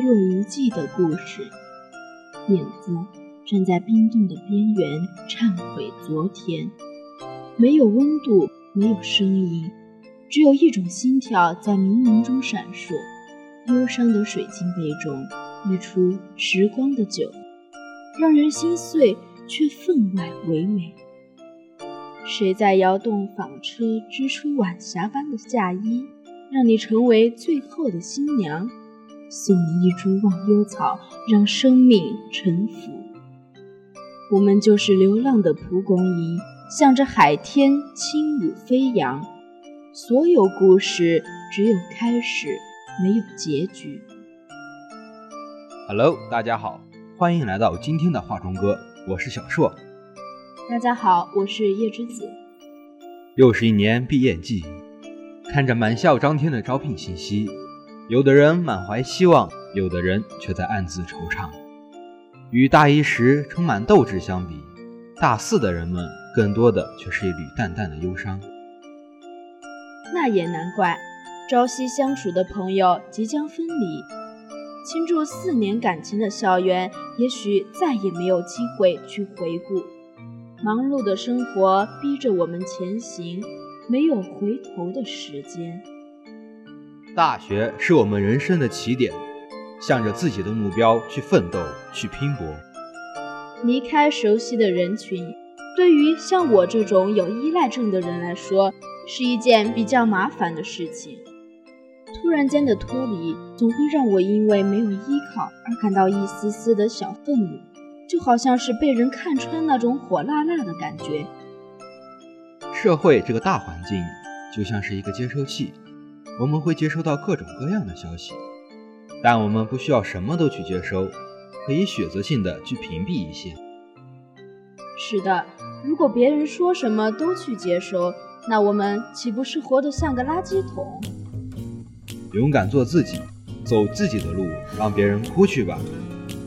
西风吹落遗迹的故事。影子站在冰冻的边缘，忏悔昨天。没有温度，没有声音，只有一种心跳在冥冥中闪烁。忧伤的水晶杯中溢出时光的酒，让人心碎，却分外唯美。谁在摇动纺车，织出晚霞般的嫁衣，让你成为最后的新娘？送你一株忘忧草，让生命沉浮。我们就是流浪的蒲公英，向着海天轻舞飞扬。所有故事只有开始。没有结局。Hello，大家好，欢迎来到今天的画中歌，我是小硕。大家好，我是叶之子。又是一年毕业季，看着满校张贴的招聘信息，有的人满怀希望，有的人却在暗自惆怅。与大一时充满斗志相比，大四的人们更多的却是一缕淡淡的忧伤。那也难怪。朝夕相处的朋友即将分离，倾注四年感情的校园，也许再也没有机会去回顾。忙碌的生活逼着我们前行，没有回头的时间。大学是我们人生的起点，向着自己的目标去奋斗，去拼搏。离开熟悉的人群，对于像我这种有依赖症的人来说，是一件比较麻烦的事情。突然间的脱离，总会让我因为没有依靠而感到一丝丝的小愤怒，就好像是被人看穿那种火辣辣的感觉。社会这个大环境就像是一个接收器，我们会接收到各种各样的消息，但我们不需要什么都去接收，可以选择性的去屏蔽一些。是的，如果别人说什么都去接收，那我们岂不是活得像个垃圾桶？勇敢做自己，走自己的路，让别人哭去吧。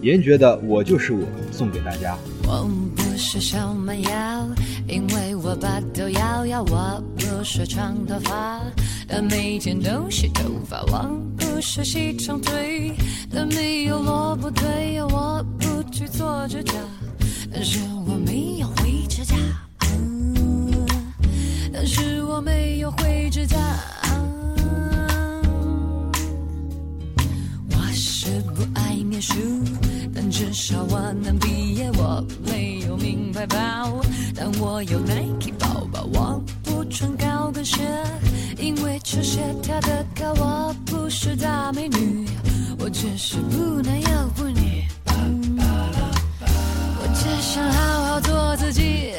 严觉的《我就是我》送给大家。我不是小蛮腰，因为我把头摇摇。我不是长头发，但每天都洗头发。我不是细长腿，但没有萝卜腿。我不去做指甲，但是我没有灰指甲。但是我没有灰指甲。我是不爱书，但至少我能毕业。我没有名牌包，但我有 Nike 包包。我不穿高跟鞋，因为球鞋跳得高。我不是大美女，我只是不男又不女。我只想好好做自己。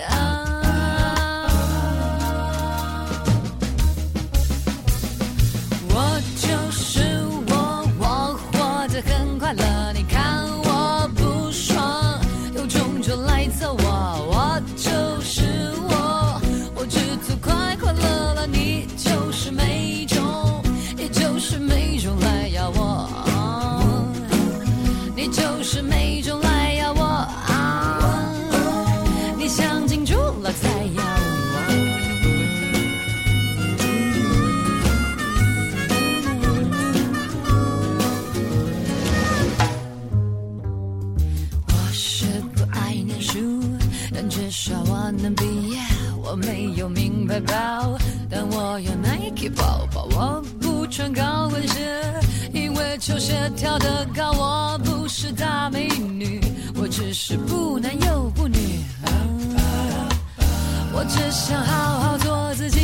宝宝。我不穿高跟鞋，因为球鞋跳得高。我不是大美女，我只是不男又不女。我只想好好做自己。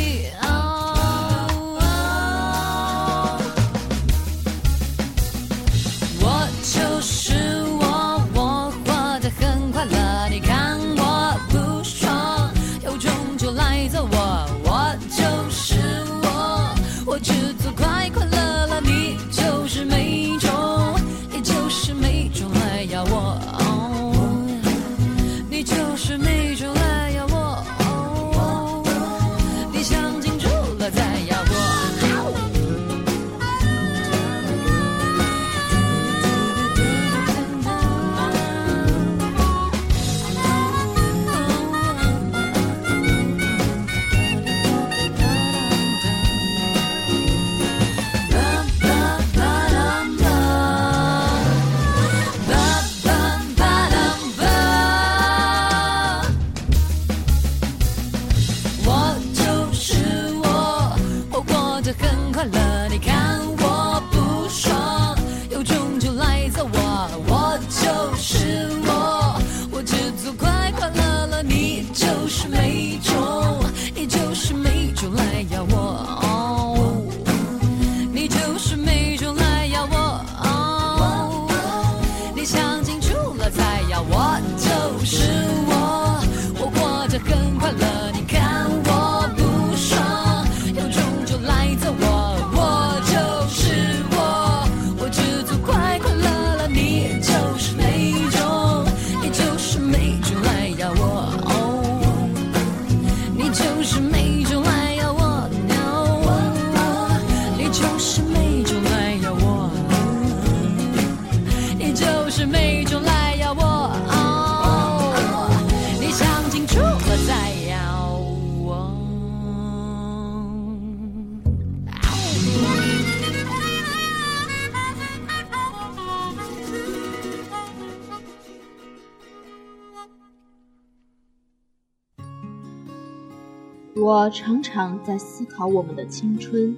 我常常在思考我们的青春，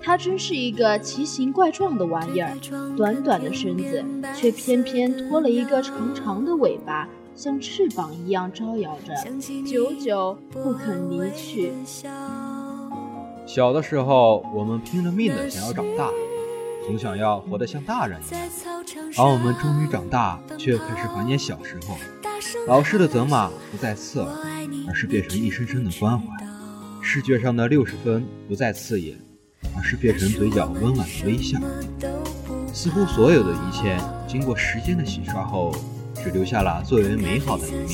它真是一个奇形怪状的玩意儿，短短的身子，却偏偏拖了一个长长的尾巴，像翅膀一样招摇着，久久不肯离去。小的时候，我们拼了命的想要长大，总想要活得像大人一样。而我们终于长大，却开始怀念小时候。老师的责骂不再刺耳，而是变成一声声的关怀；视觉上的六十分不再刺眼，而是变成嘴角温婉的微笑。似乎所有的一切，经过时间的洗刷后，只留下了最为美好的一面。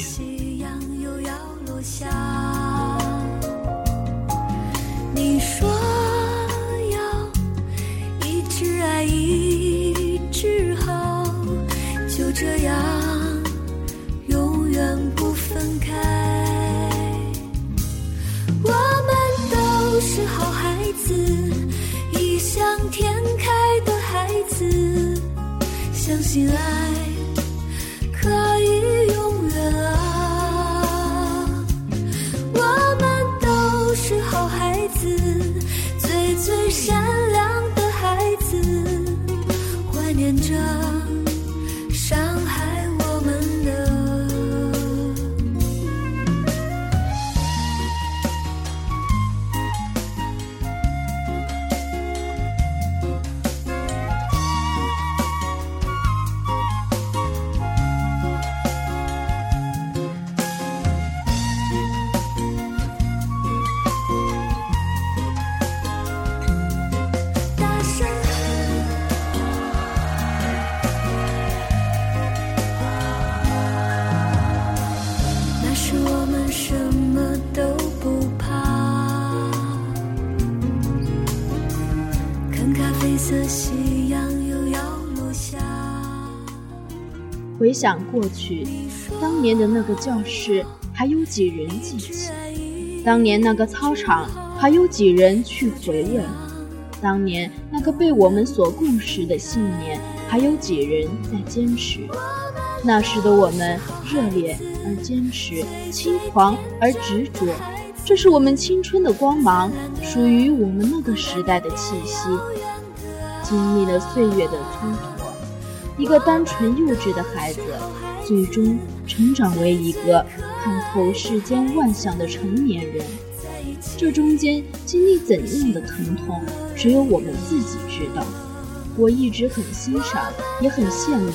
回想过去，当年的那个教室，还有几人记起？当年那个操场，还有几人去回味？当年那个被我们所共识的信念，还有几人在坚持？那时的我们热烈而坚持，轻狂而执着，这是我们青春的光芒，属于我们那个时代的气息。经历了岁月的蹉跎，一个单纯幼稚的孩子，最终成长为一个看透世间万象的成年人。这中间经历怎样的疼痛，只有我们自己知道。我一直很欣赏，也很羡慕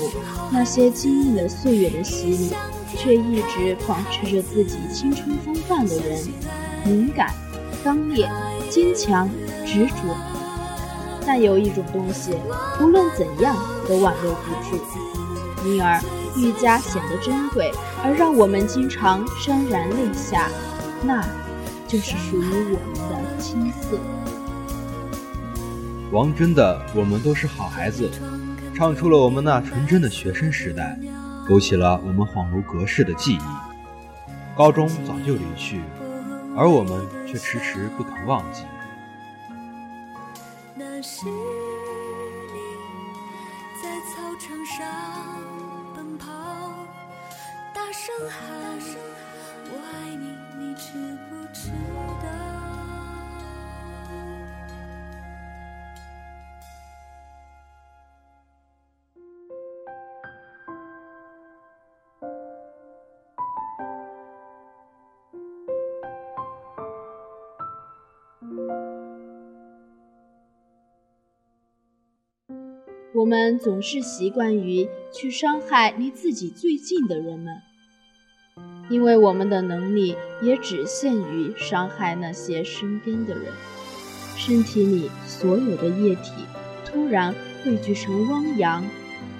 那些经历了岁月的洗礼，却一直保持着自己青春风范的人，敏感、刚烈、坚强、执着。但有一种东西，无论怎样都挽留不住，因而愈加显得珍贵，而让我们经常潸然泪下。那，就是属于我们的青涩。王真的《我们都是好孩子》，唱出了我们那纯真的学生时代，勾起了我们恍如隔世的记忆。高中早就离去，而我们却迟迟不肯忘记。那是们总是习惯于去伤害离自己最近的人们，因为我们的能力也只限于伤害那些身边的人。身体里所有的液体突然汇聚成汪洋，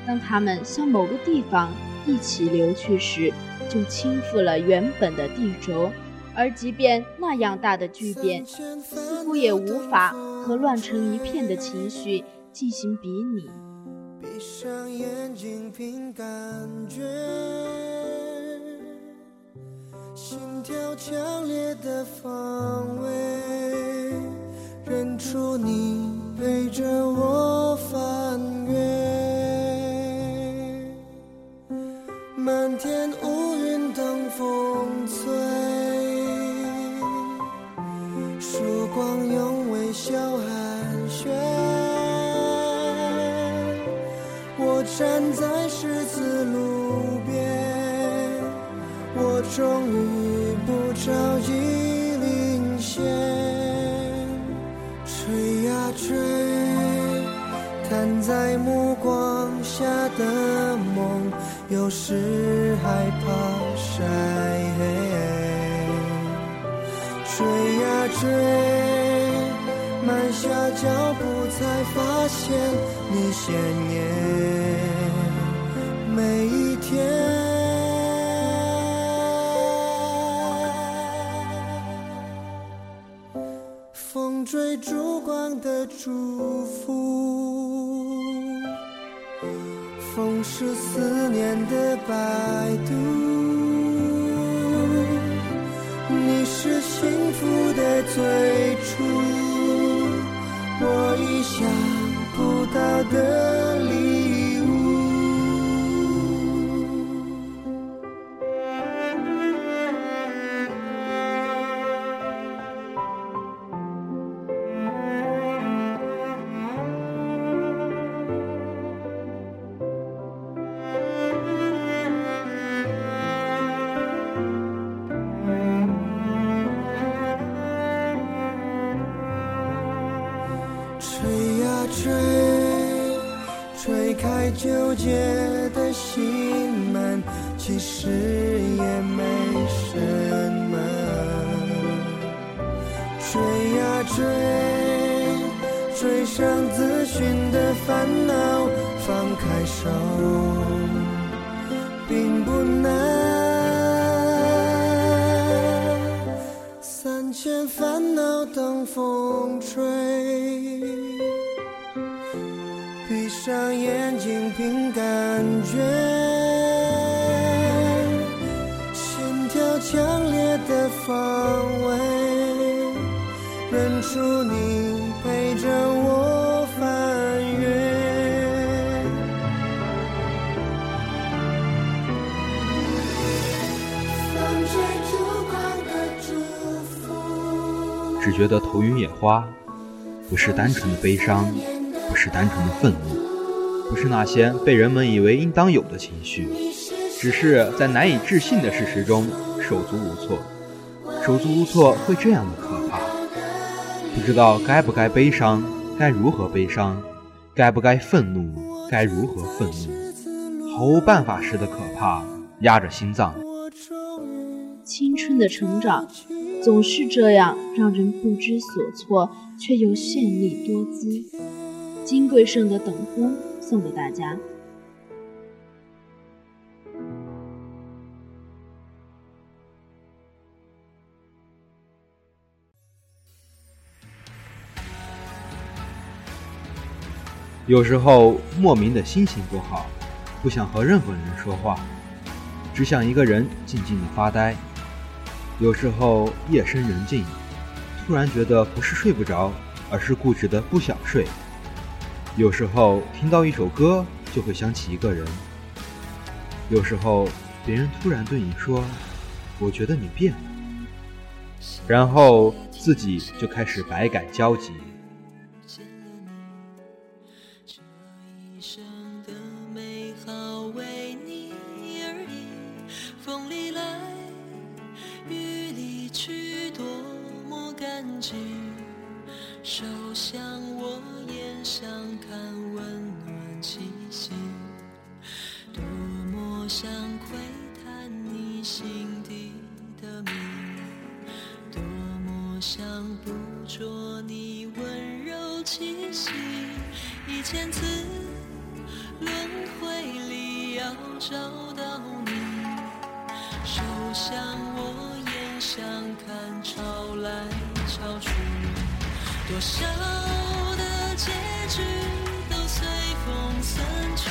当它们向某个地方一起流去时，就倾覆了原本的地轴。而即便那样大的巨变，似乎也无法和乱成一片的情绪进行比拟。闭上眼睛，凭感觉，心跳强烈的方位，认出你陪着我翻越，漫天乌云等风吹，曙光用微笑我站在十字路边，我终于不着急领先，追呀追，看在目光下的梦，有时害怕晒黑，追呀追，慢下脚步才发现你鲜艳。祝福，风是思念的摆渡，你是幸福的最初，我已想追上自寻的烦恼，放开手，并不难。三千烦恼等风吹。闭上眼睛，凭感觉，心跳强烈的方位，认出你觉得头晕眼花，不是单纯的悲伤。不是单纯的愤怒，不是那些被人们以为应当有的情绪，只是在难以置信的事实中手足无措。手足无措会这样的可怕，不知道该不该悲伤，该如何悲伤，该不该愤怒，该如何愤怒，毫无办法时的可怕压着心脏。青春的成长总是这样，让人不知所措，却又绚丽多姿。金贵盛的《等风》送给大家。有时候莫名的心情不好，不想和任何人说话，只想一个人静静的发呆。有时候夜深人静，突然觉得不是睡不着，而是固执的不想睡。有时候听到一首歌，就会想起一个人。有时候别人突然对你说：“我觉得你变了。”然后自己就开始百感交集。要找到你，手向我，眼向看，潮来潮去，多少的结局都随风散去，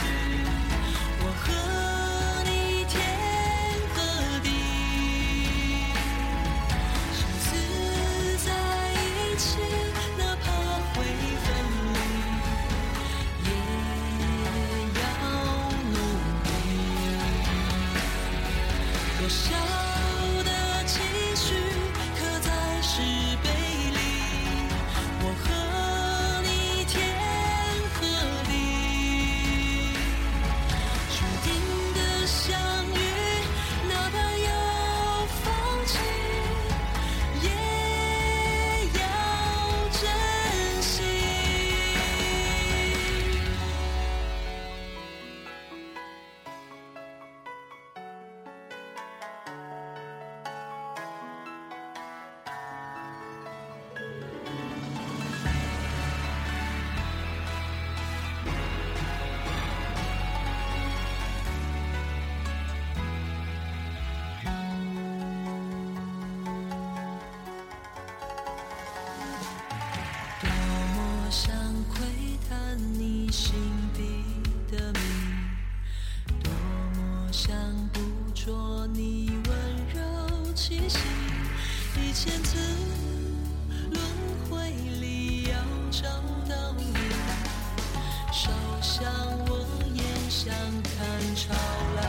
手向我，眼向看，潮来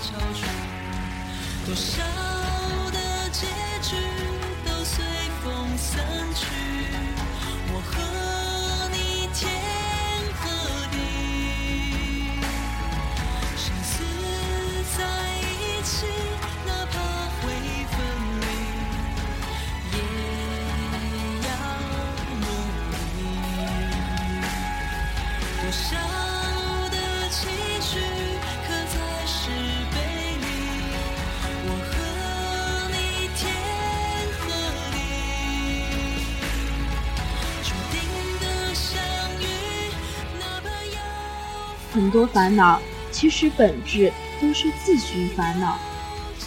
潮去。多少很多烦恼其实本质都是自寻烦恼。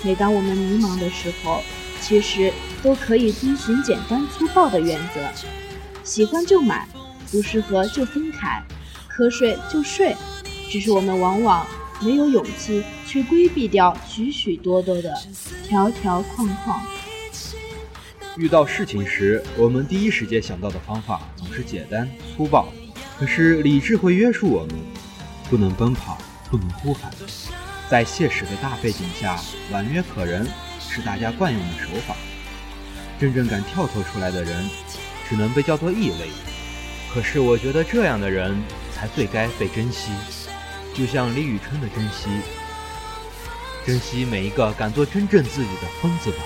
每当我们迷茫的时候，其实都可以遵循简单粗暴的原则：喜欢就买，不适合就分开，瞌睡就睡。只是我们往往没有勇气去规避掉许许多多的条条框框。遇到事情时，我们第一时间想到的方法总是简单粗暴，可是理智会约束我们，不能奔跑，不能呼喊。在现实的大背景下，婉约可人是大家惯用的手法。真正敢跳脱出来的人，只能被叫做异类。可是我觉得这样的人才最该被珍惜，就像李宇春的珍惜，珍惜每一个敢做真正自己的疯子吧。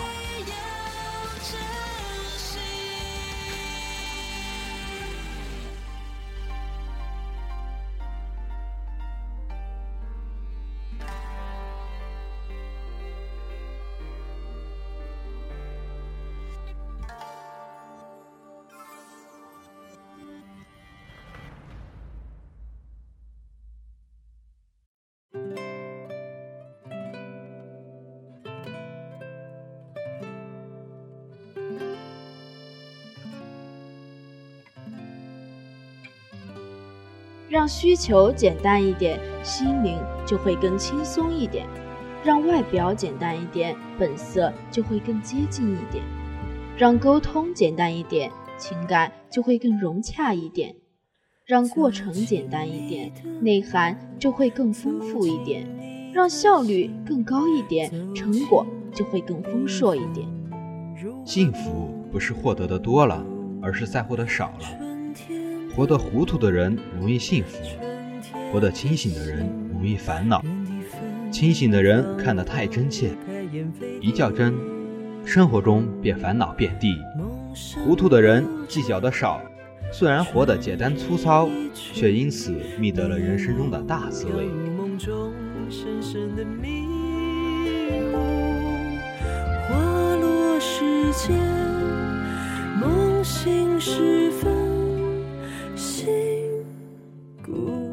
让需求简单一点，心灵就会更轻松一点；让外表简单一点，本色就会更接近一点；让沟通简单一点，情感就会更融洽一点；让过程简单一点，内涵就会更丰富一点；让效率更高一点，成果就会更丰硕一点。幸福不是获得的多了，而是在乎的少了。活得糊涂的人容易幸福，活得清醒的人容易烦恼。清醒的人看得太真切，一较真，生活中便烦恼遍地。糊涂的人计较的少，虽然活得简单粗糙，却因此觅得了人生中的大滋味。梦中深深的迷雾，花落时间，梦醒时分，good.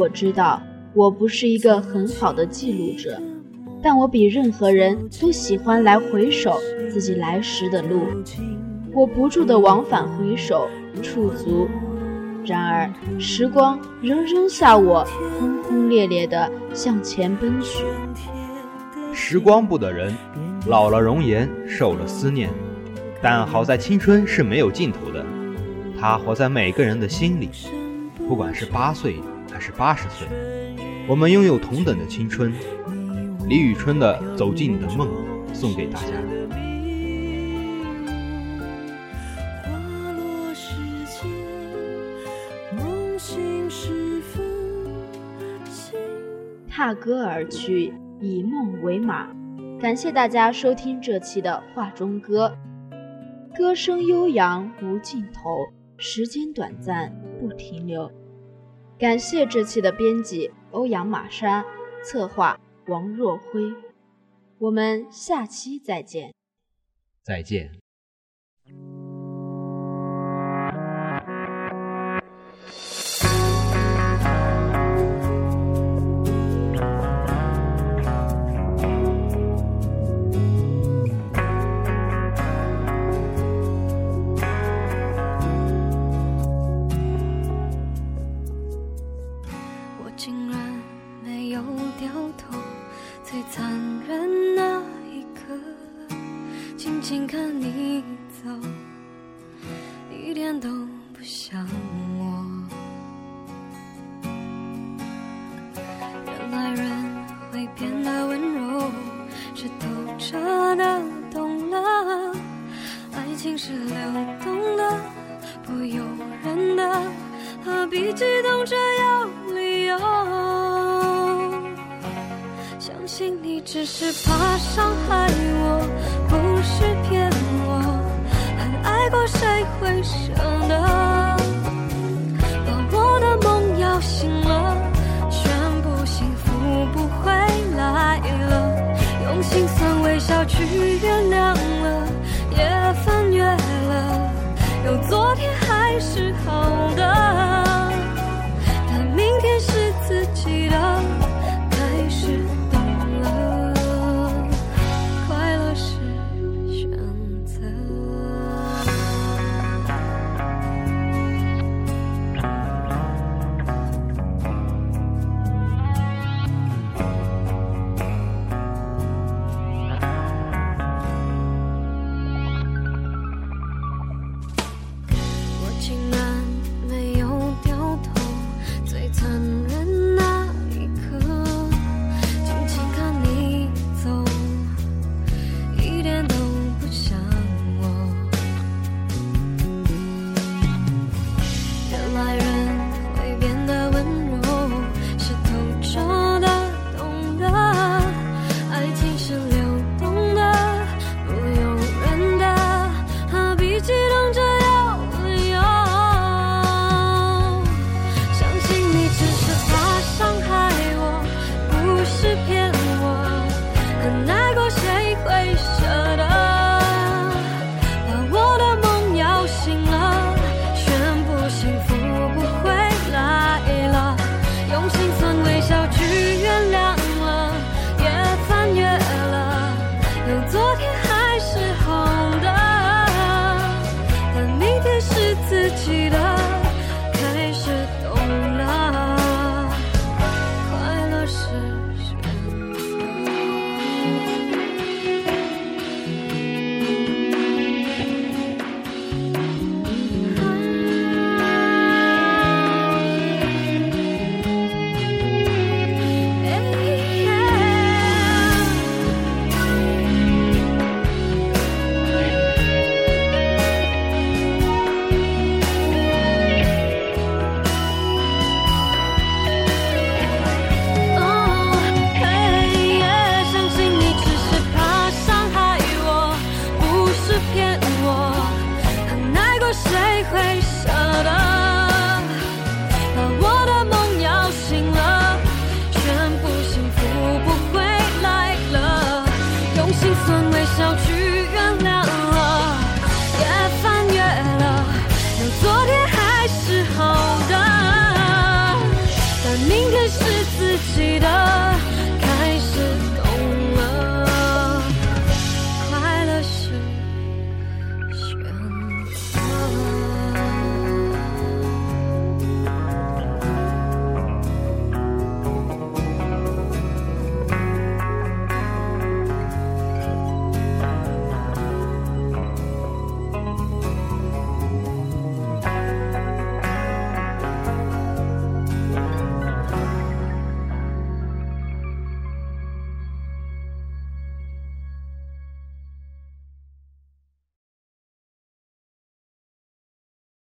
我知道我不是一个很好的记录者，但我比任何人都喜欢来回首自己来时的路。我不住的往返回首，驻足。然而，时光仍扔下我，轰轰烈烈地向前奔去。时光不等人，老了容颜，瘦了思念。但好在青春是没有尽头的，它活在每个人的心里。不管是八岁是八十岁，我们拥有同等的青春。李宇春的《走进你的梦》送给大家。踏歌而去，以梦为马。感谢大家收听这期的画中歌，歌声悠扬无尽头，时间短暂不停留。感谢这期的编辑欧阳玛莎，策划王若辉。我们下期再见。再见。去原谅了，也翻越了，有昨天还是好的。算微笑去